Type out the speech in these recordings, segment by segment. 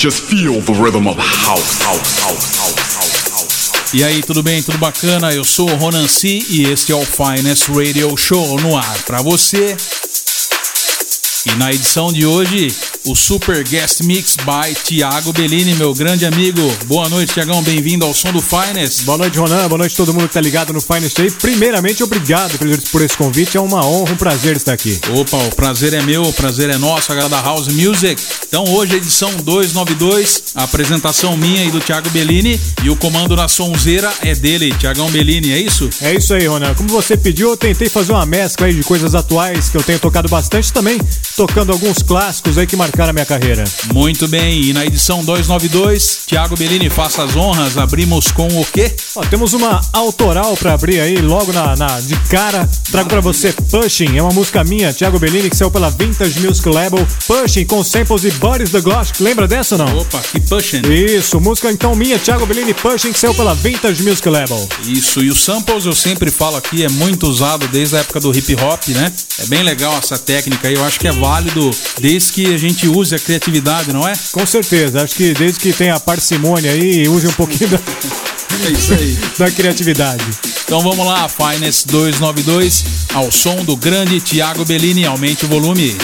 Just feel the rhythm of house, house, house, house, house. E aí, tudo bem? Tudo bacana? Eu sou o Ronan C e este é o Finest Radio Show no ar para você. E na edição de hoje, o Super Guest Mix by Thiago Bellini, meu grande amigo. Boa noite, Tiagão. Bem-vindo ao som do Finest. Boa noite, Ronan. Boa noite a todo mundo que tá ligado no Finest aí. Primeiramente, obrigado por esse convite. É uma honra, um prazer estar aqui. Opa, o prazer é meu, o prazer é nosso, a galera da House Music. Então, hoje, edição 292, a apresentação minha e do Thiago Bellini. E o comando na sonzeira é dele, Tiagão Bellini, é isso? É isso aí, Ronan. Como você pediu, eu tentei fazer uma mescla aí de coisas atuais que eu tenho tocado bastante também, tocando alguns clássicos aí que marcaram a minha carreira. Muito bem, e na edição 292, Thiago Bellini, faça as honras, abrimos com o quê? Ó, temos uma autoral pra abrir aí, logo na, na de cara. Trago pra você Pushing, é uma música minha, Thiago Bellini, que saiu pela Vintage Music Label. Pushing com samples de Boris the Gloss. Lembra dessa ou não? Opa, que pushing. Isso, música então minha, Thiago Bellini Pushing, que saiu pela Vintage Music Label. Isso, e os samples eu sempre falo aqui, é muito usado desde a época do hip hop, né? É bem legal essa técnica aí, eu acho que é válido desde que a gente use a criatividade, não é? Com certeza, acho que desde que tenha parcimônia aí, use um pouquinho da, É isso aí. da criatividade. Então vamos lá, Finest 292, ao som do grande Thiago Bellini, aumente o volume.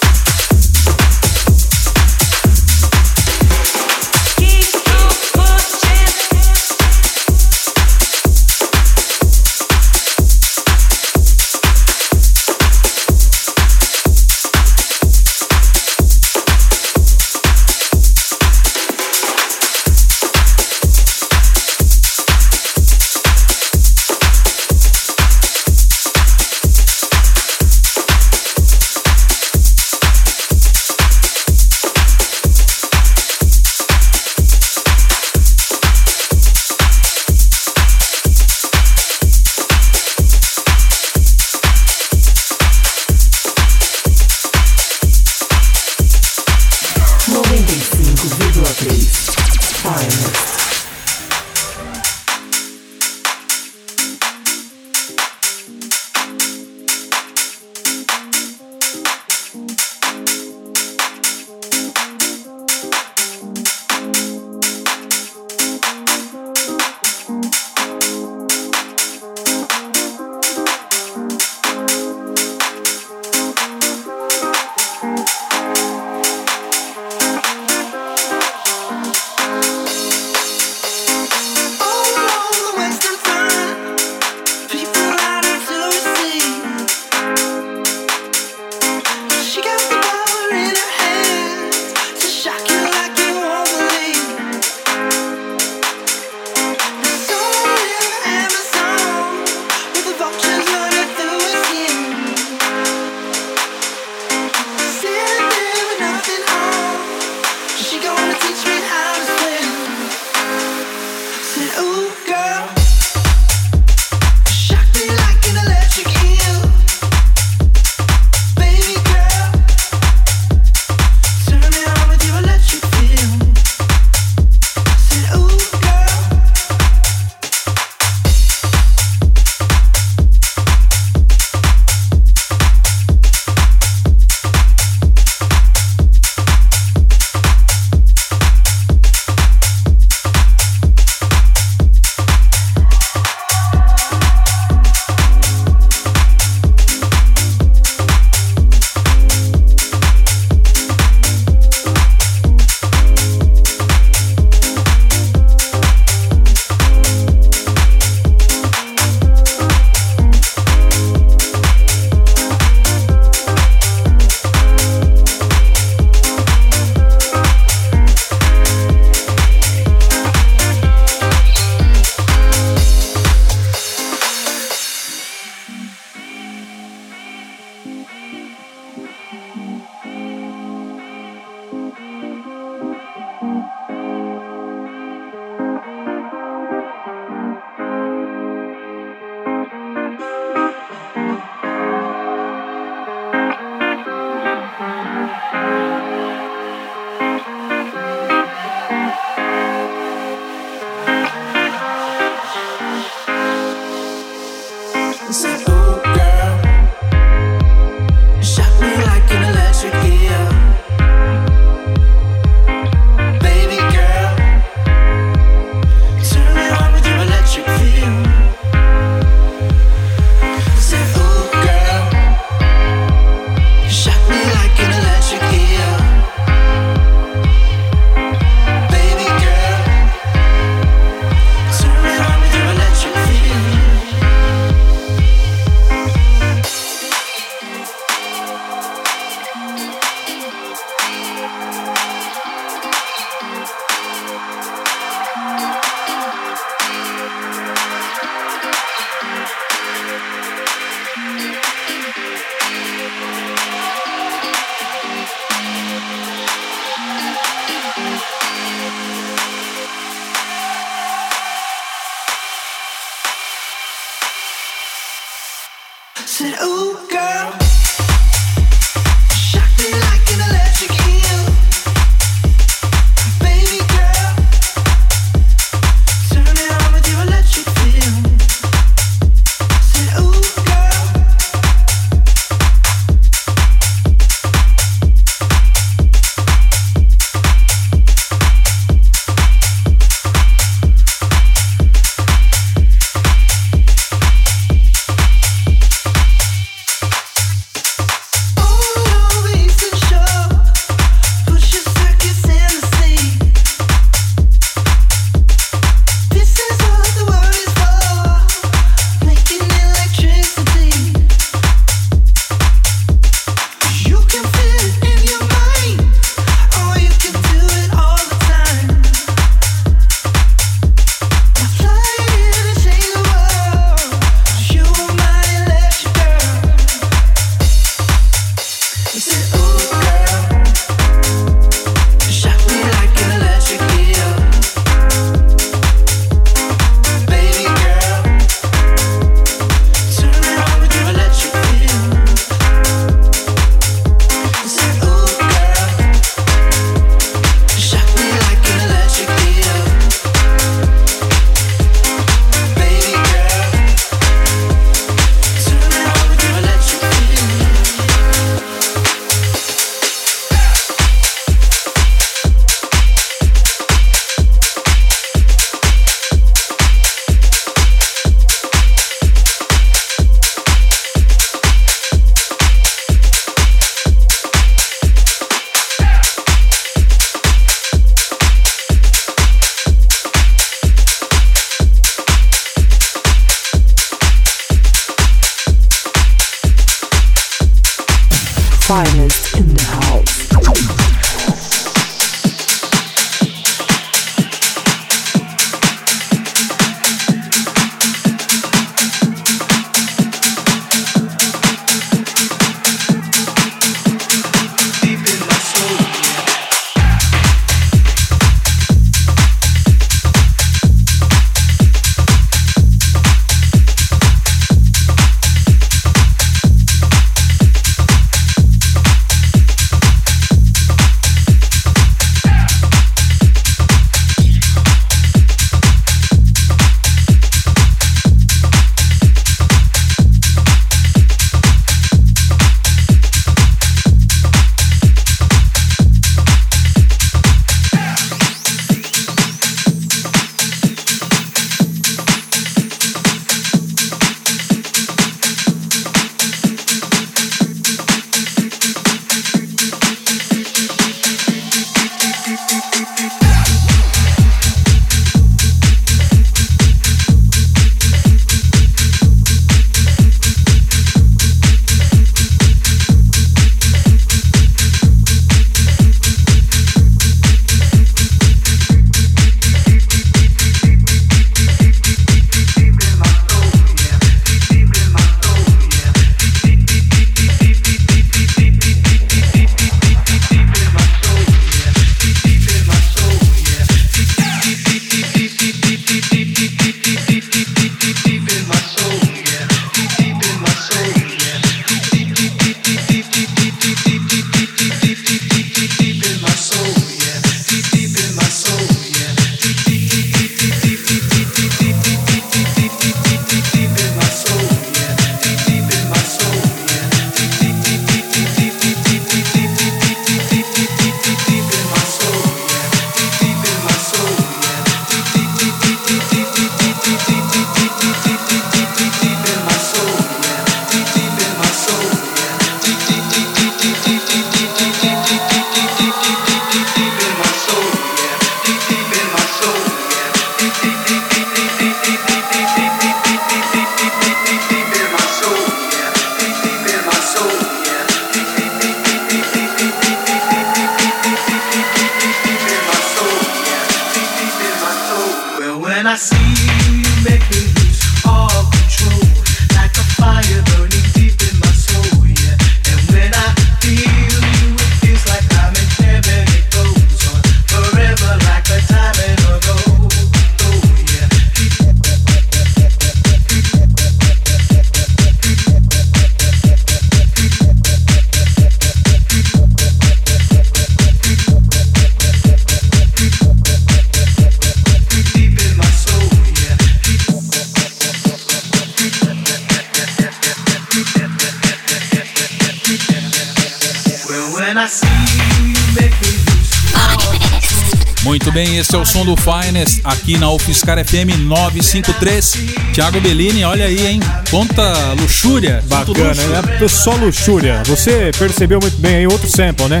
Som do Finest aqui na UFSCar FM 953. Thiago Bellini, olha aí, hein? Quanta luxúria. Bacana, é só luxúria. Você percebeu muito bem aí outro sample, né?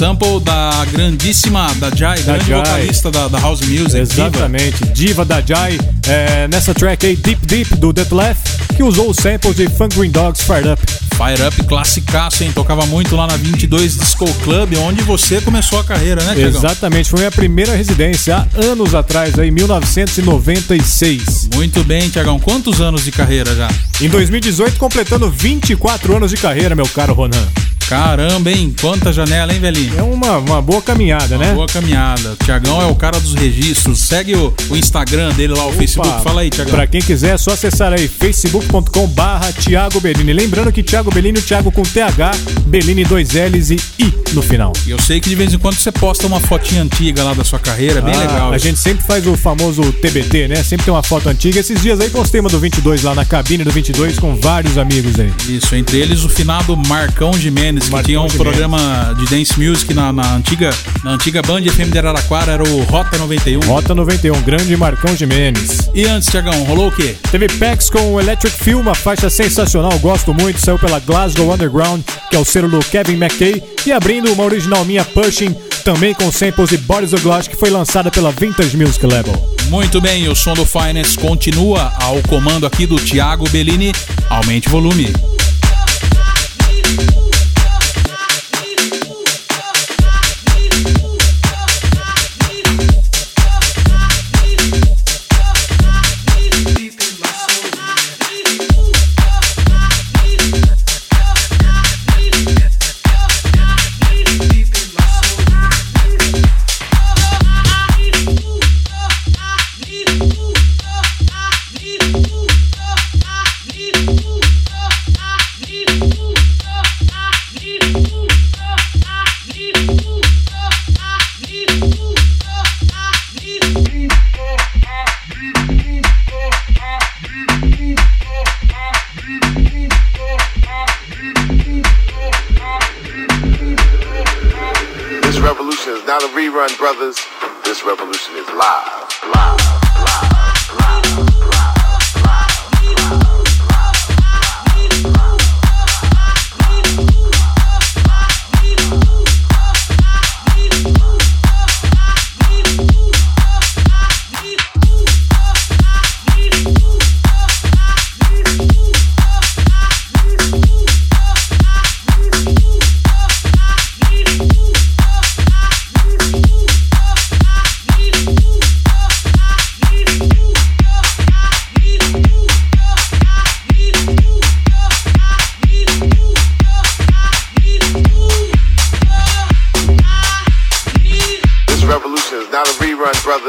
Sample da grandíssima da Jai, da grande Jai. vocalista da, da, House Music. Exatamente, diva, diva da Jai. É, nessa track aí, Deep Deep, do Detlef, que usou o sample de Funk Green Dogs Fired Up. Fire Up, classicaço, hein? Tocava muito lá na 22 Disco Club, onde você começou a carreira, né, Tiagão? Exatamente, foi minha primeira residência há anos atrás, aí, 1996. Muito bem, Tiagão. Quantos anos de carreira já? Em 2018, completando 24 anos de carreira, meu caro Ronan. Caramba, hein? Quanta janela, hein, velhinho? É uma, uma boa caminhada, uma né? Boa caminhada. O Tiagão é o cara dos registros. Segue o, o Instagram dele lá, o Opa, Facebook. Fala aí, Tiagão. Pra quem quiser, é só acessar aí facebook.com/barra Thiago Bellini. Lembrando que Thiago Bellini, o Thiago com TH, Bellini dois L's e I no final. E eu sei que de vez em quando você posta uma fotinha antiga lá da sua carreira, bem ah, legal. A gente sempre faz o famoso TBT, né? Sempre tem uma foto antiga. Esses dias aí postei uma do 22 lá na cabine do 22 com vários amigos aí. Isso, entre eles o finado Marcão Jimenez que tinha um programa de dance music na, na, antiga, na antiga Band FM de Araraquara, era o Rota 91. Rota 91, grande Marcão Jimenez. E antes, Tiagão, rolou o quê? Teve Pex com o Electric Feel, uma faixa sensacional, gosto muito, saiu pela Glasgow Underground, que é o selo do Kevin McKay, e abrindo uma original minha Pushing, também com samples de Boris Glass, que foi lançada pela Vintage Music Label. Muito bem, o som do Finance continua ao comando aqui do Thiago Bellini. Aumente o volume.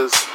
brothers.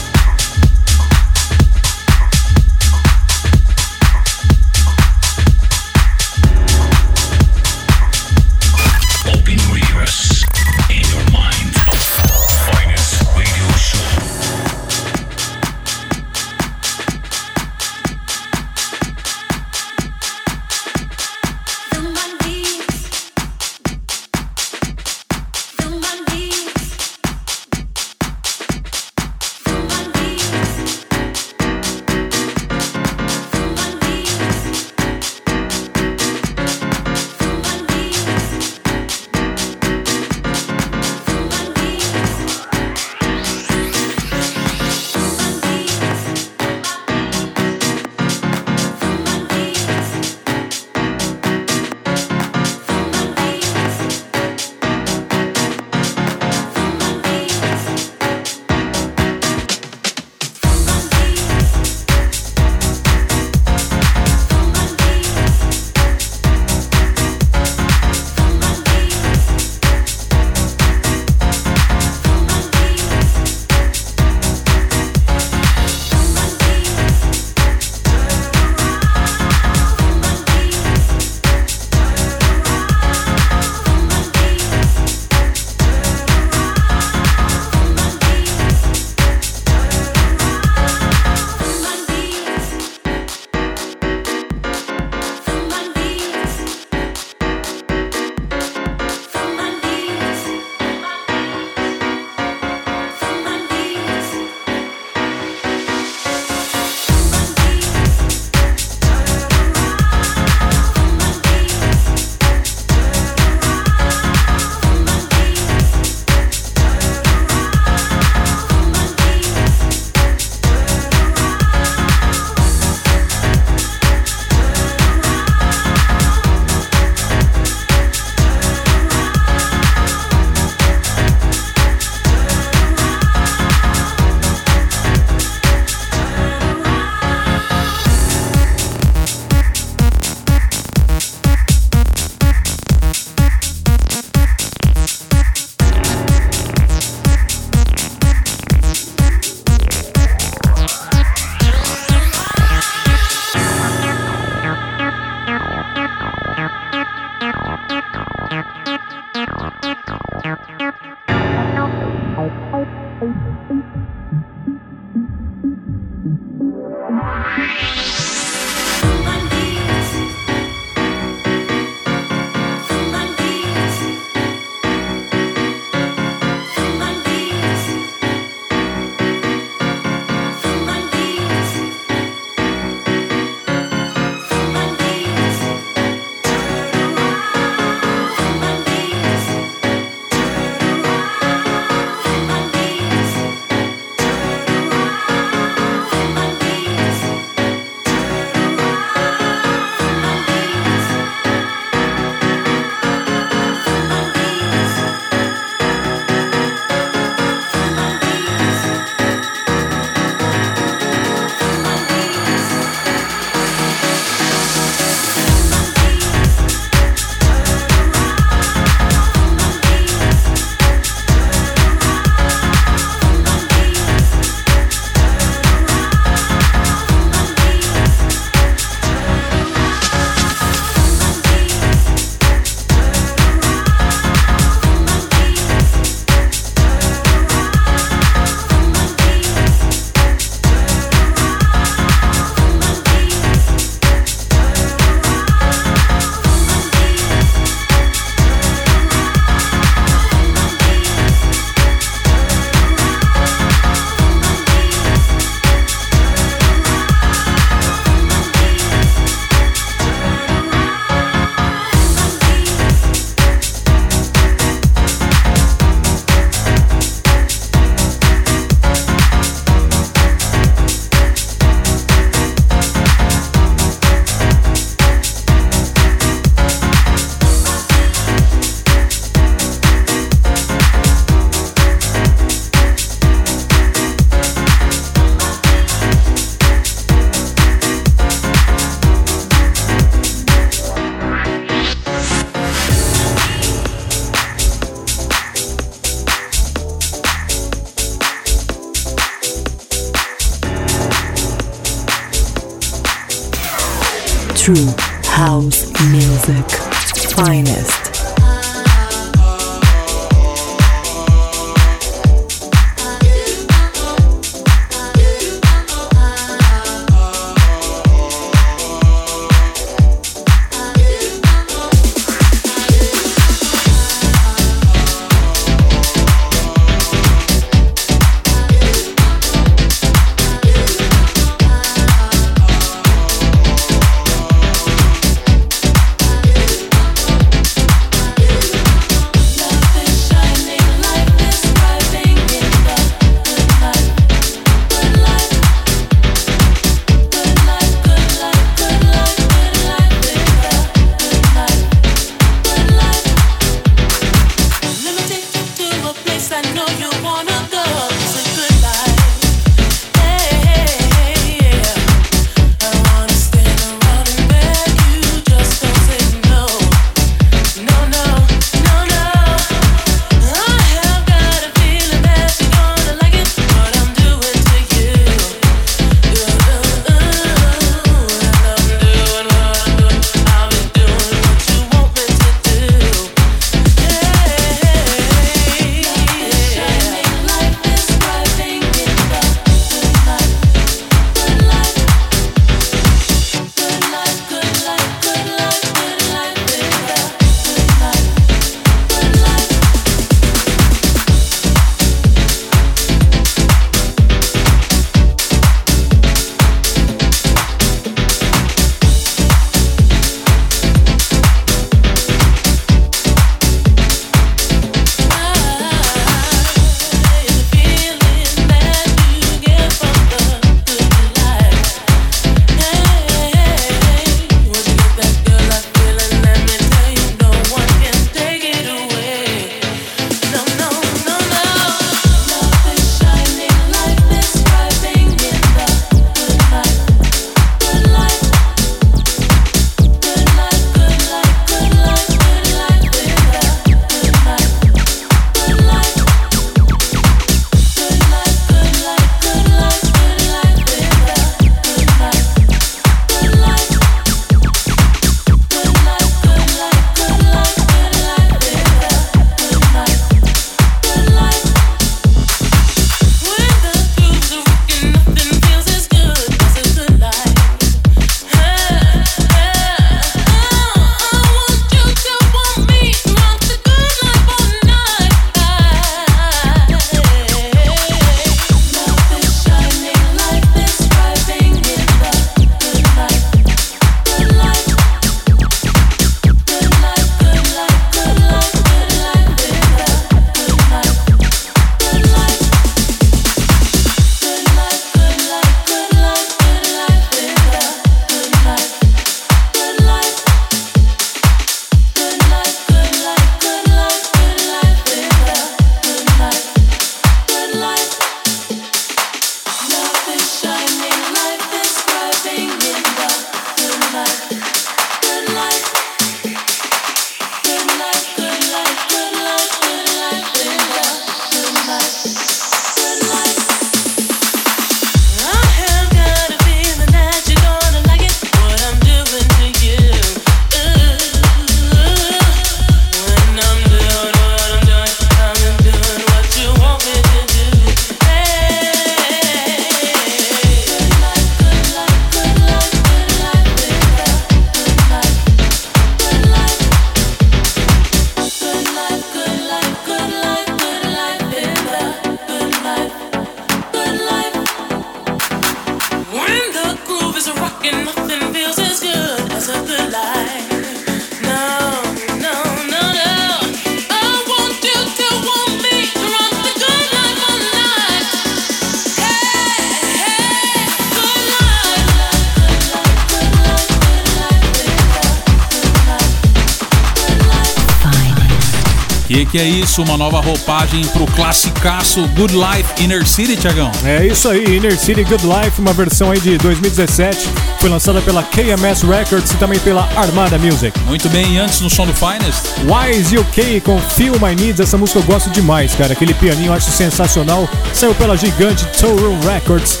Que é isso? Uma nova roupagem pro classicaço Good Life Inner City, Tiagão? É isso aí, Inner City Good Life, uma versão aí de 2017. Foi lançada pela KMS Records e também pela Armada Music. Muito bem, e antes no som do Finest? Wise UK com Feel My Needs, essa música eu gosto demais, cara. Aquele pianinho eu acho sensacional. Saiu pela gigante Tour Records.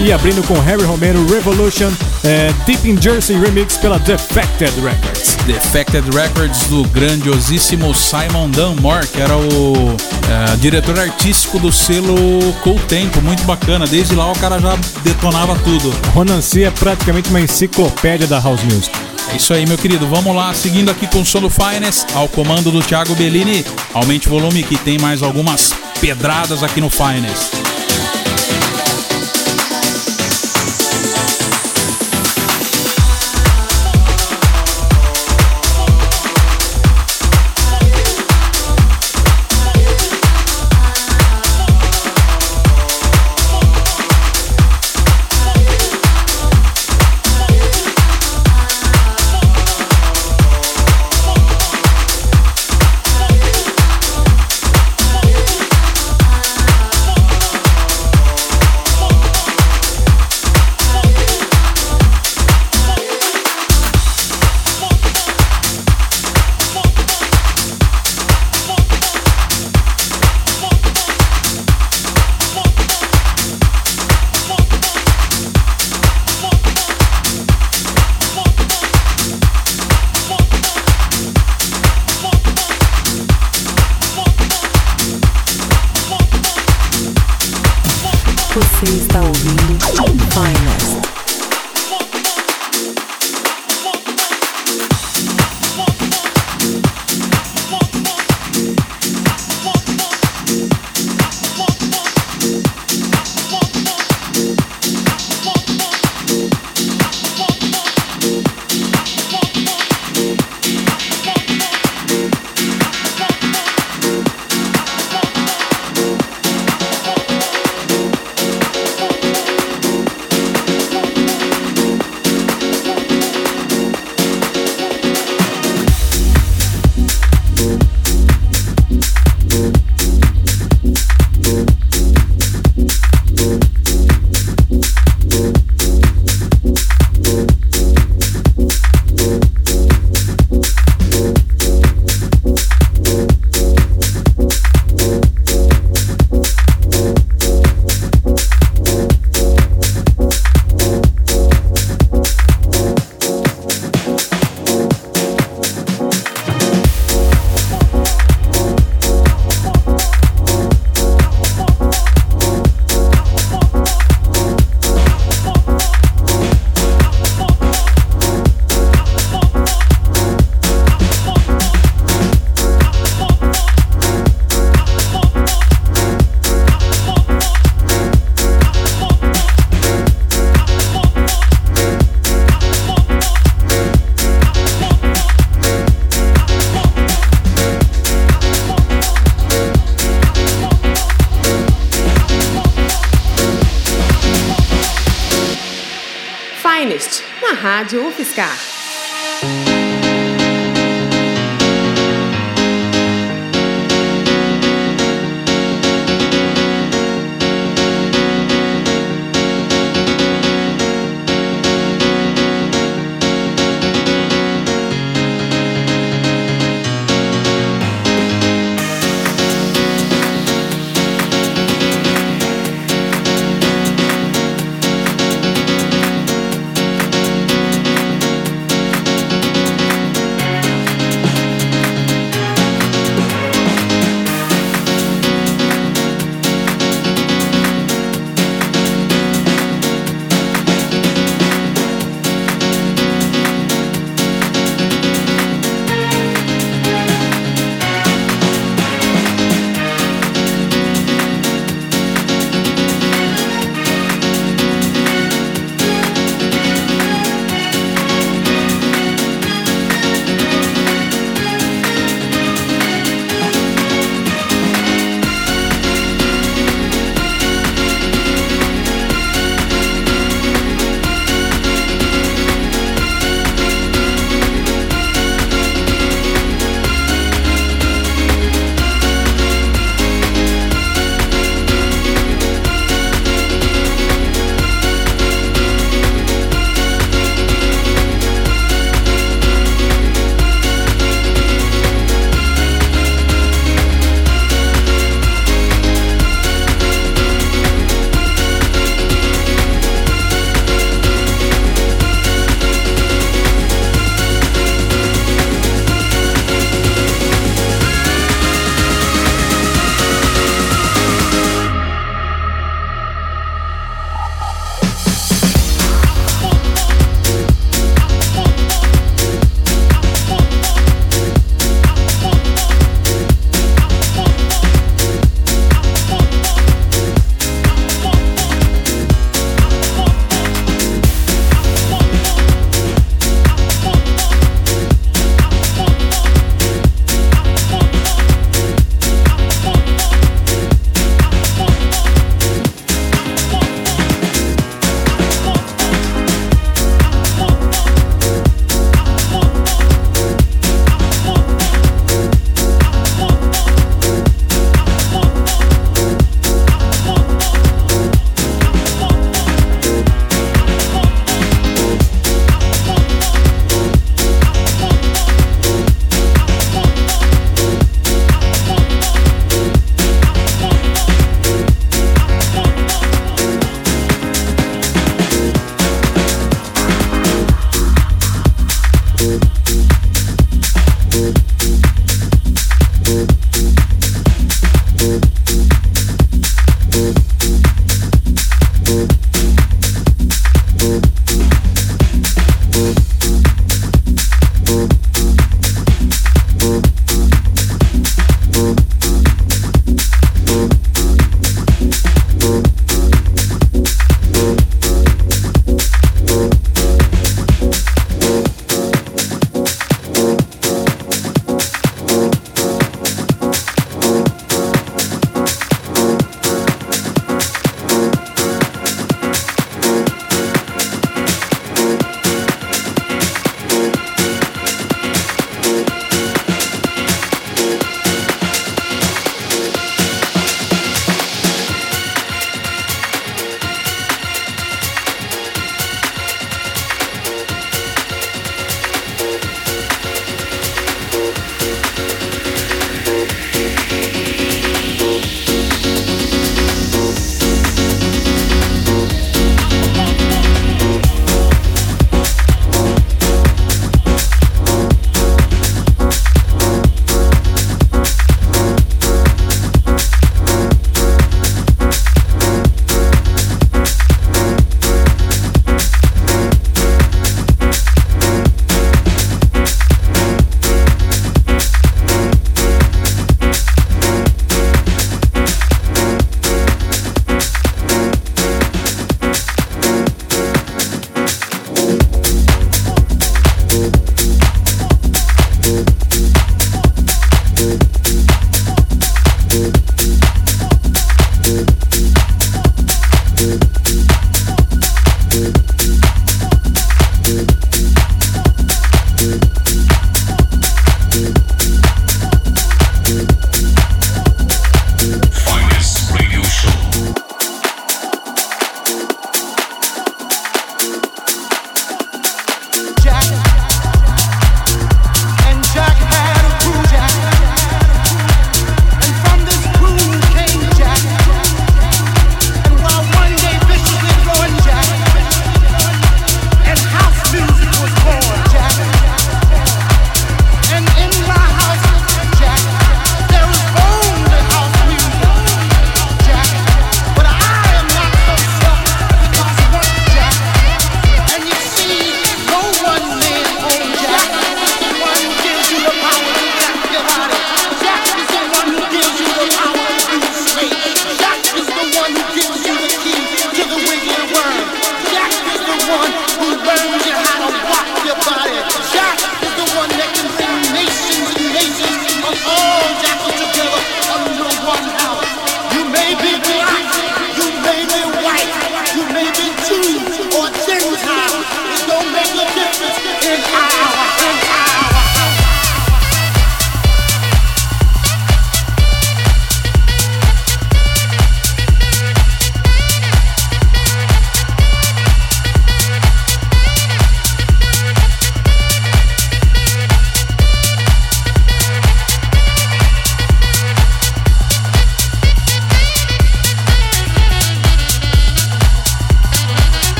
E abrindo com Harry Romero Revolution, é, Deep in Jersey Remix pela Defected Records. Defected Records do grandiosíssimo Simon Dunmore, que era o é, diretor artístico do selo Cool Tempo, muito bacana. Desde lá o cara já detonava tudo. Ronan C é praticamente uma enciclopédia da House Music. É isso aí, meu querido. Vamos lá, seguindo aqui com o som do Finest, ao comando do Thiago Bellini. Aumente o volume que tem mais algumas pedradas aqui no Finest.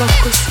Focus.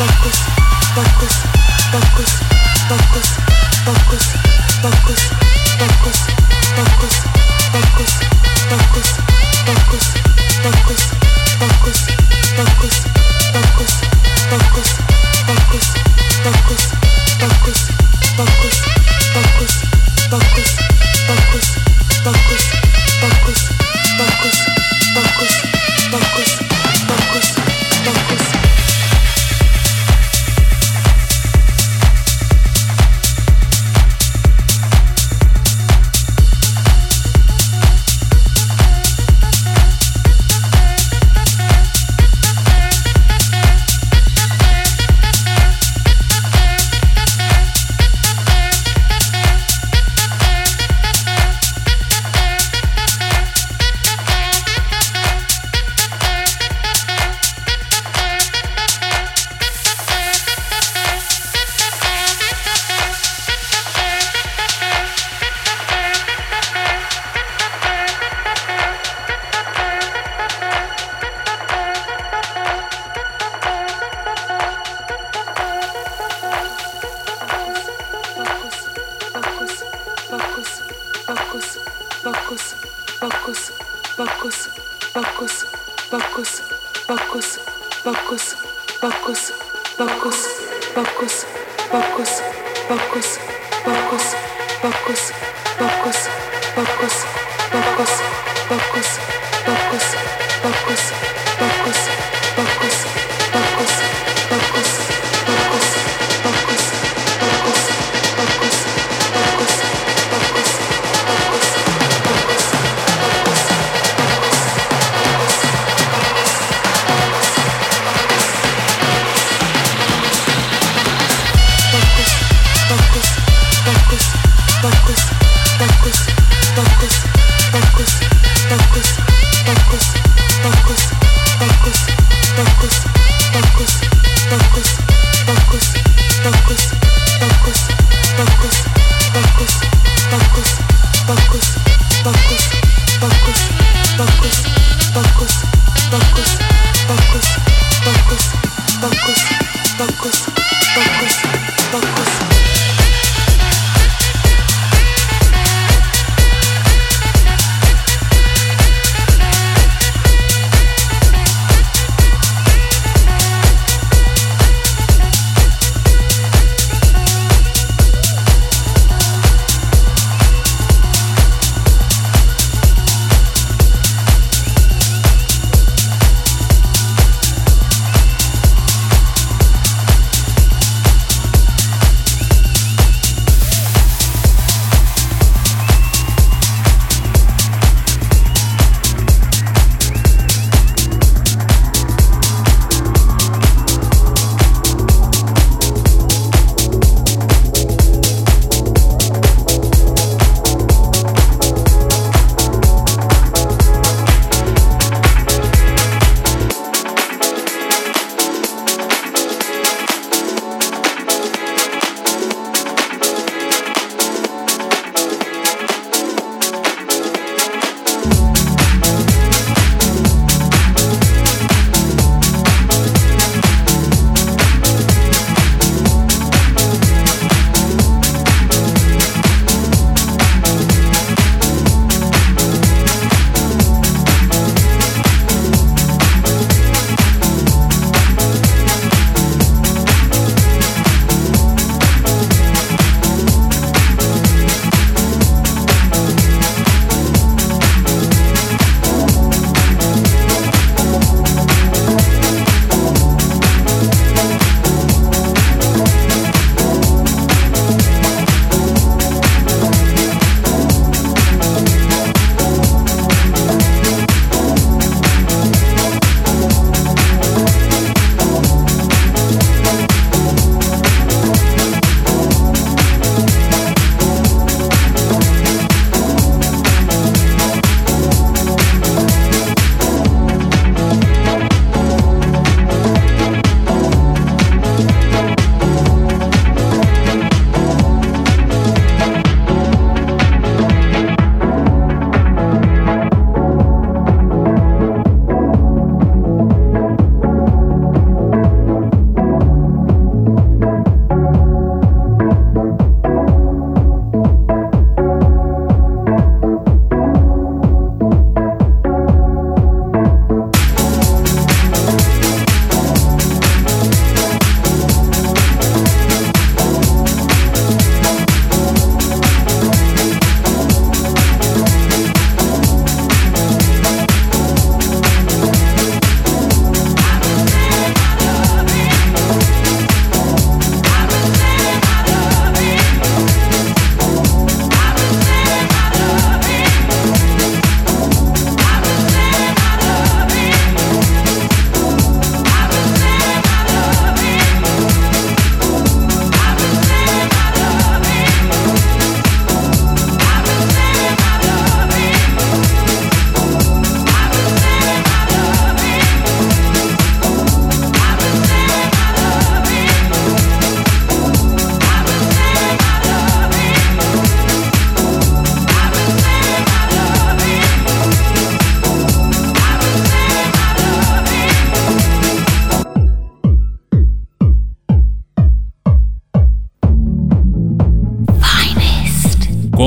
focus, focus, focus.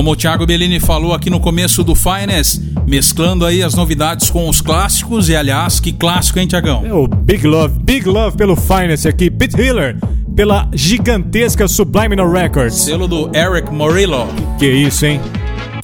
Como o Thiago Bellini falou aqui no começo do Finest, mesclando aí as novidades com os clássicos, e aliás, que clássico, hein, Tiagão? É o Big Love, Big Love pelo Finest aqui, Pete Hiller pela gigantesca Subliminal Records. Selo do Eric Morillo. Que isso, hein?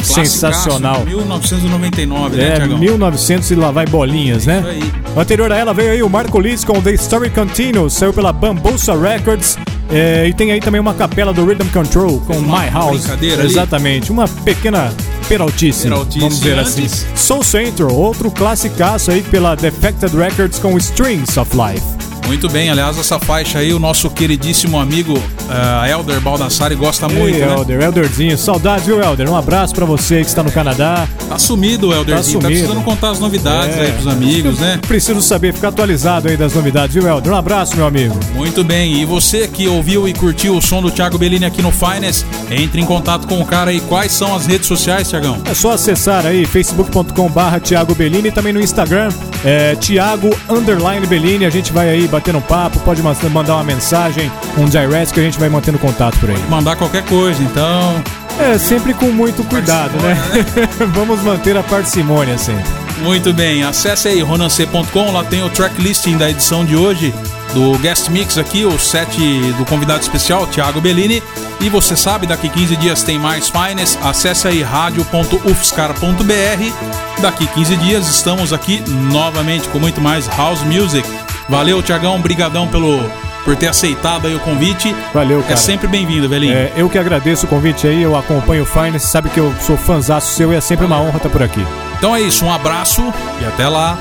Sensacional. 1999, né, É, Thiagão? 1900 e lá vai bolinhas, né? Isso aí. Anterior a ela veio aí o Marco Liz com The Story Continues, saiu pela Bambusa Records. É, e tem aí também uma capela do Rhythm Control com uma My House. brincadeira ali. Exatamente, uma pequena peraltice, Peraltice. vamos E assim. Soul Central, outro classicaço aí pela Defected Records com Strings of Life. Muito bem, aliás, essa faixa aí, o nosso queridíssimo amigo uh, Elder Baldassari gosta muito, Ei, né? Elder, Elderzinho, saudades, viu, Elder? Um abraço pra você que está no Canadá. Tá sumido Elderzinho, tá, sumido. precisando contar as novidades É. aí pros amigos, né? Preciso saber, ficar atualizado aí das novidades, viu, Elder? Um abraço, meu amigo. Muito bem, e você que ouviu e curtiu o som do Thiago Bellini aqui no Finest, entre em contato com o cara aí. Quais são as redes sociais, Thiagão? É só acessar aí facebook.com barra Thiago Bellini e também no Instagram, é, Thiago Underline Bellini. A gente vai aí batendo um papo, pode ma- mandar uma mensagem, um direct que a gente vai mantendo contato por aí. Mandar qualquer coisa, então. É, sempre com muito cuidado, né? Vamos manter a parcimônia sempre. Muito bem, acesse aí ronancê.com, lá tem o tracklisting da edição de hoje do Guest Mix aqui, o set do convidado especial, Thiago Bellini. E você sabe, daqui 15 dias tem mais Finest, acesse aí radio.ufscar.br. Daqui 15 dias estamos aqui novamente com muito mais House Music. Valeu, Tiagão, brigadão pelo por ter aceitado aí o convite. Valeu, cara. É sempre bem-vindo, Belinho. É, eu que agradeço o convite aí, eu acompanho o Finance, sabe que eu sou fãzaço seu e é sempre uma honra estar por aqui. Então é isso, um abraço e até lá.